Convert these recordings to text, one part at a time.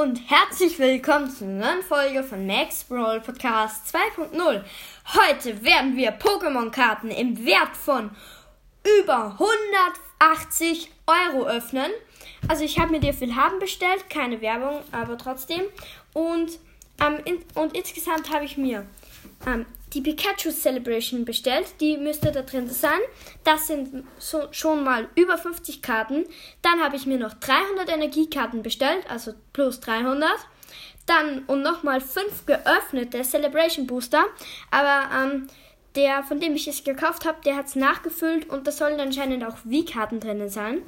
und herzlich willkommen zu einer neuen Folge von Max Brawl Podcast 2.0. Heute werden wir Pokémon-Karten im Wert von über 180 Euro öffnen. Also ich habe mir dir viel haben bestellt, keine Werbung, aber trotzdem. Und, ähm, in, und insgesamt habe ich mir ähm, die Pikachu Celebration bestellt. Die müsste da drin sein. Das sind so, schon mal über 50 Karten. Dann habe ich mir noch 300 Energiekarten bestellt, also plus 300. Dann und nochmal 5 geöffnete Celebration Booster. Aber ähm, der, von dem ich es gekauft habe, der hat es nachgefüllt und da sollen anscheinend auch V-Karten drinnen sein.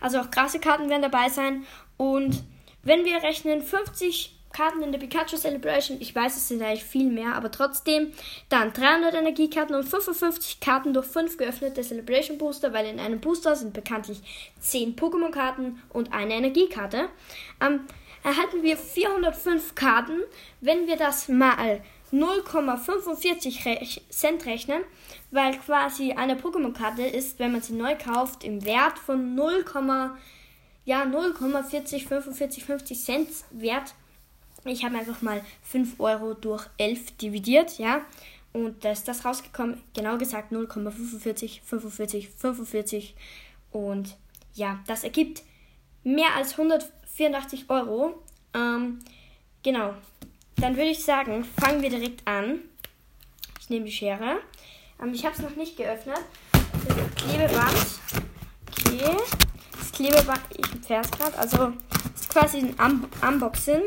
Also auch krasse Karten werden dabei sein. Und wenn wir rechnen, 50 Karten in der Pikachu Celebration. Ich weiß, es sind eigentlich viel mehr, aber trotzdem. Dann 300 Energiekarten und 55 Karten durch 5 geöffnete Celebration Booster, weil in einem Booster sind bekanntlich 10 Pokémon-Karten und eine Energiekarte. Ähm, erhalten wir 405 Karten. Wenn wir das mal 0,45 Cent rechnen, weil quasi eine Pokémon-Karte ist, wenn man sie neu kauft, im Wert von 0, ja, 0,40, 45, 50 Cent wert ich habe einfach mal 5 Euro durch 11 dividiert, ja. Und da ist das rausgekommen, genau gesagt 0,45, 45, 45. Und ja, das ergibt mehr als 184 Euro. Ähm, genau. Dann würde ich sagen, fangen wir direkt an. Ich nehme die Schere. Ähm, ich habe es noch nicht geöffnet. Das Klebeband. Okay. Das Klebeband, ich empfehle es gerade. Also, es ist quasi ein Un Unboxing.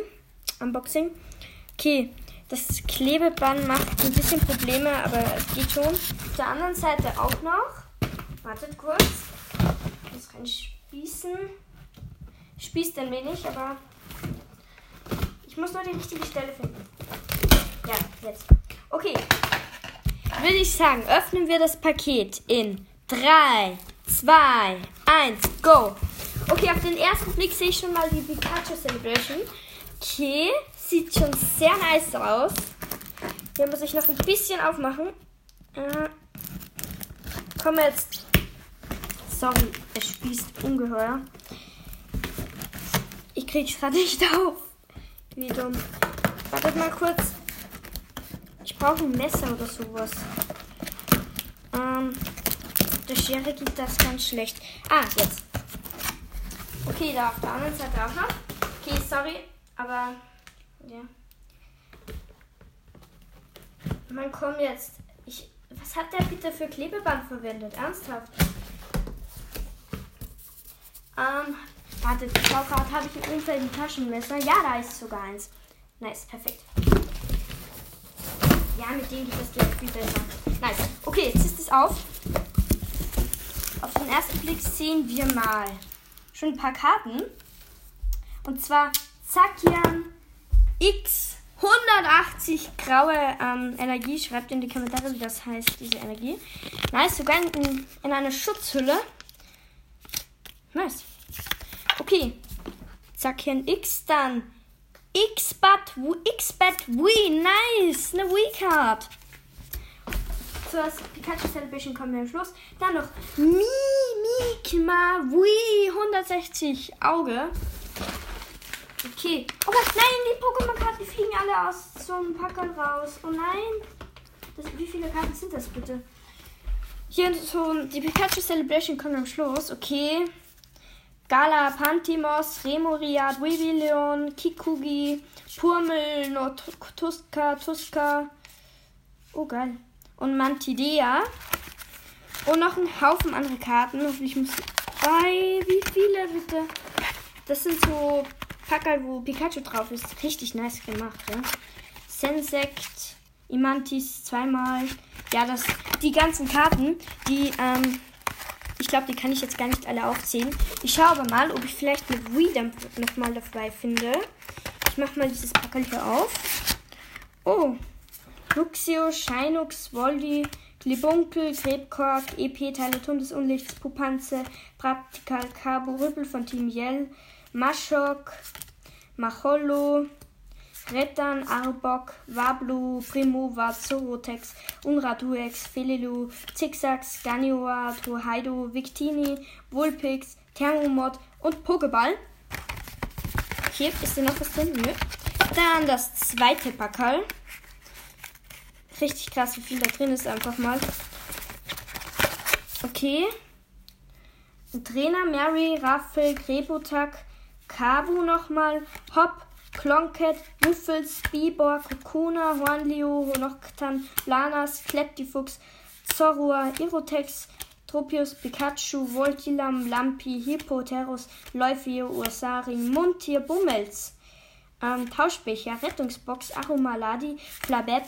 Unboxing. Okay, das Klebeband macht ein bisschen Probleme, aber es geht schon. Auf der anderen Seite auch noch. Wartet kurz. Ich muss rein spießen. Spießt ein wenig, aber ich muss nur die richtige Stelle finden. Ja, jetzt. Okay. Würde ich sagen, öffnen wir das Paket in 3, 2, 1, go. Okay, auf den ersten Blick sehe ich schon mal die Pikachu Celebration. Okay, sieht schon sehr nice aus. Hier muss ich noch ein bisschen aufmachen. Äh, komm jetzt. Sorry, es spießt ungeheuer. Ich krieg's gerade nicht auf. Wie dumm. Wartet mal kurz. Ich brauche ein Messer oder sowas. Ähm, der Schere geht das ganz schlecht. Ah, jetzt. Okay, da auf der anderen Seite auch noch. Okay, sorry. Aber, ja. Man kommt jetzt. Ich, was hat der bitte für Klebeband verwendet? Ernsthaft? Ähm, warte, schau gerade, habe ich im Umfeld ein Taschenmesser? Ja, da ist sogar eins. Nice, perfekt. Ja, mit dem geht das gleich viel besser. Nice. Okay, jetzt ist es auf. Auf den ersten Blick sehen wir mal schon ein paar Karten. Und zwar Zakian X 180 graue ähm, Energie. Schreibt in die Kommentare, wie das heißt, diese Energie. Nice, sogar in, in einer Schutzhülle. Nice. Okay. Zakian X dann. X-Bat, X-Bat Wii. Nice. Eine Wii-Card. Zuerst Pikachu Celebration kommen wir am Schluss. Dann noch Mimikma Wii 160 Auge. Okay. Oh Gott, nein, die Pokémon-Karten fliegen alle aus einem Packerl raus. Oh nein. Das, wie viele Karten sind das bitte? Hier so die Pikachu Celebration kommt am Schluss. Okay. Gala, Pantimos, Remoriat, Weavilion, Kikugi, Purmel, Tuska, Tuska. Oh geil. Und Mantidea. Und noch ein Haufen andere Karten. Ich muss. Ei, wie viele bitte? Das sind so Packerl, wo Pikachu drauf ist. Richtig nice gemacht, ja. Sensect, Imantis zweimal. Ja, das, die ganzen Karten, die, ähm, ich glaube, die kann ich jetzt gar nicht alle aufzählen. Ich schaue aber mal, ob ich vielleicht eine Wii nochmal dabei finde. Ich mache mal dieses Packerl hier auf. Oh, Luxio, Shinux, Voldi, Glibunkel, Krebkork, EP, Teile des Unlichts, Pupanze, Praktikal, Cabo, Rüppel von Team Yell, Maschok, Macholo, Retan, Arbok, Wablu, Primova, Zorotex, Unratuex, Felelu, Zigzags, Ganioa, Torhaido, Victini, Vulpix, Thermomod und Pokéball. Okay, ist da noch was drin? Nö. Dann das zweite Packerl. Richtig krass, wie viel da drin ist einfach mal. Okay. Trainer Mary, Raffel, Grebotak, Kabu nochmal, Hop, Klonket, Wuffels, Bibor, Kokona, Hornleo, Noctan, Lanas, Kleptifuchs, Zorua, Irotex, Tropius, Pikachu, Voltilam, Lampi, Hippoterus, Leufio, Ursari, Mundtier, Bummels, ähm, Tauschbecher, Rettungsbox, Aromaladi, Flabeb,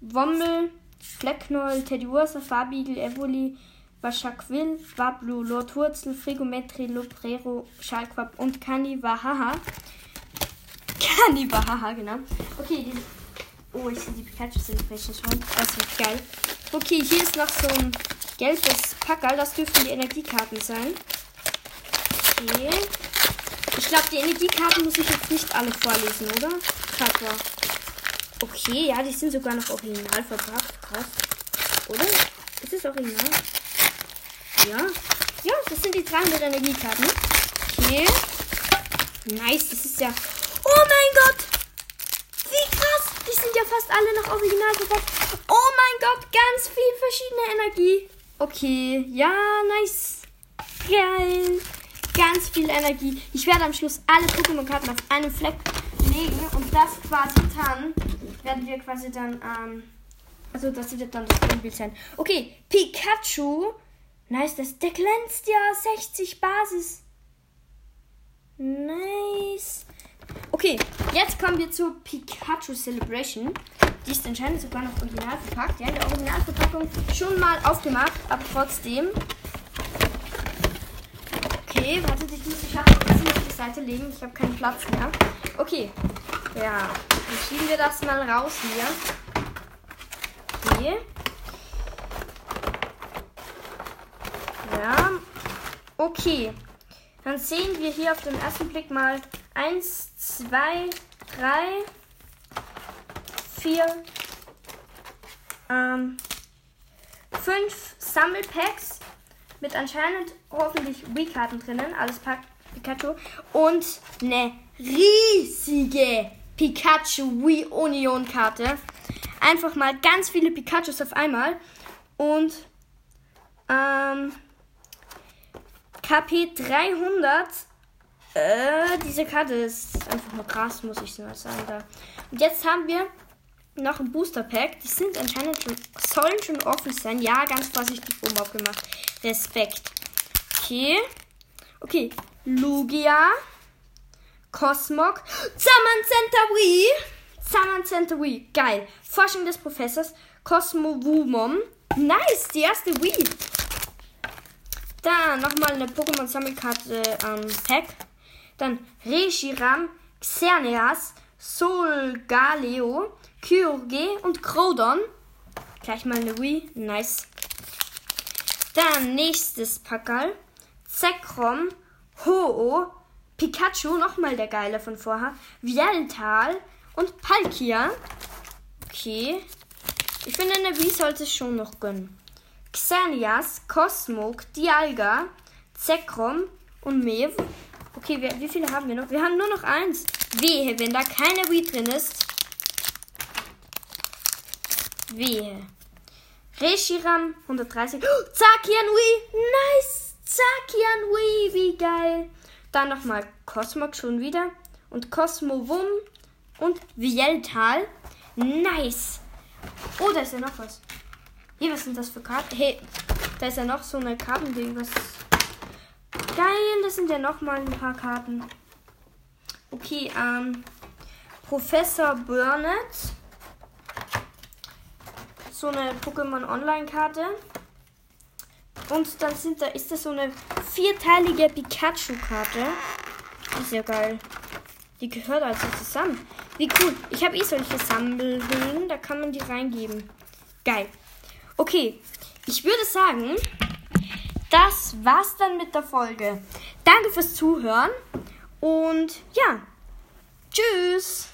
Wommel, Flecknoll, Teddyursa, Farbigel, Evoli, Waschakwil, Wablu, Lord Wurzel, Frigometri, Lobrero, Schalquab und Kaniwahaha. Kaniwahaha, genau. Okay, diese. Oh, ich sehe die Pikachu Celebration schon. Das wird geil. Okay, hier ist noch so ein gelbes Packerl. Das dürften die Energiekarten sein. Okay. Ich glaube, die Energiekarten muss ich jetzt nicht alle vorlesen, oder? Katwa. Okay, ja, die sind sogar noch original verpackt. Krass. Oder? Ist es original? Ja. Ja, das sind die 300 Energiekarten. Okay. Nice, das ist ja... Oh mein Gott! Wie krass! Die sind ja fast alle noch original verpackt. Oh mein Gott, ganz viel verschiedene Energie. Okay, ja, nice. Geil. Ganz viel Energie. Ich werde am Schluss alle Pokémon-Karten auf einem Fleck legen und das quasi dann werden wir quasi dann, ähm, also das wird dann das Grundbild sein. Okay, Pikachu. Nice, das, der glänzt ja 60 Basis. Nice. Okay, jetzt kommen wir zur Pikachu Celebration. Die ist anscheinend sogar noch original verpackt. Ja, in der Originalverpackung schon mal aufgemacht, aber trotzdem. Okay, warte, ich muss die Schachtel auf die Seite legen. Ich habe keinen Platz mehr. Okay, ja, dann schieben wir das mal raus hier. Okay. Ja. Okay. Dann sehen wir hier auf den ersten Blick mal 1, 2, 3, 4, ähm, 5 Sammelpacks mit anscheinend hoffentlich Wii-Karten drinnen. Alles packt Pikachu. Und eine riesige Pikachu Wii Union Karte. Einfach mal ganz viele Pikachus auf einmal. Und ähm, KP 300. Äh, diese Karte ist einfach nur krass, muss ich mal sagen. Da. Und jetzt haben wir noch ein Booster Pack. Die sind anscheinend schon, sollen schon offen sein. Ja, ganz vorsichtig oben aufgemacht. Respekt. Okay. Okay. Lugia. Cosmog, Zaman Centauri, Zaman Centauri, geil. Forschung des Professors, Cosmo Wumom, nice, die erste Wii. Dann nochmal eine Pokémon-Sammelkarte ähm, Pack. Dann Reshiram, Xerneas, Solgaleo, Kyurge und Crodon. Gleich mal eine Wii, nice. Dann nächstes Packerl. Zekrom, Ho-Oh, Pikachu, nochmal der Geile von vorher. Vialtal und Palkia. Okay. Ich finde, eine Wii sollte es schon noch gönnen. Xanias, Cosmog, Dialga, Zekrom und Mew. Okay, wir, wie viele haben wir noch? Wir haben nur noch eins. Wehe, wenn da keine Wii drin ist. Wehe. Reshiram 130. Oh, Zakian Wii. Nice. Zakian Wii. Wie geil. Dann nochmal Cosmog schon wieder. Und Cosmovum und Vieltal. Nice. Oh, da ist ja noch was. Hier, was sind das für Karten? Hey, da ist ja noch so eine Kartending. Was. Geil, das sind ja noch mal ein paar Karten. Okay, ähm. Professor Burnett. So eine Pokémon Online-Karte. Und dann sind da, ist das so eine vierteilige Pikachu-Karte. Ist ja geil. Die gehört also zusammen. Wie cool. Ich habe eh solche Sammelhüllen. Da kann man die reingeben. Geil. Okay. Ich würde sagen, das war's dann mit der Folge. Danke fürs Zuhören. Und ja. Tschüss.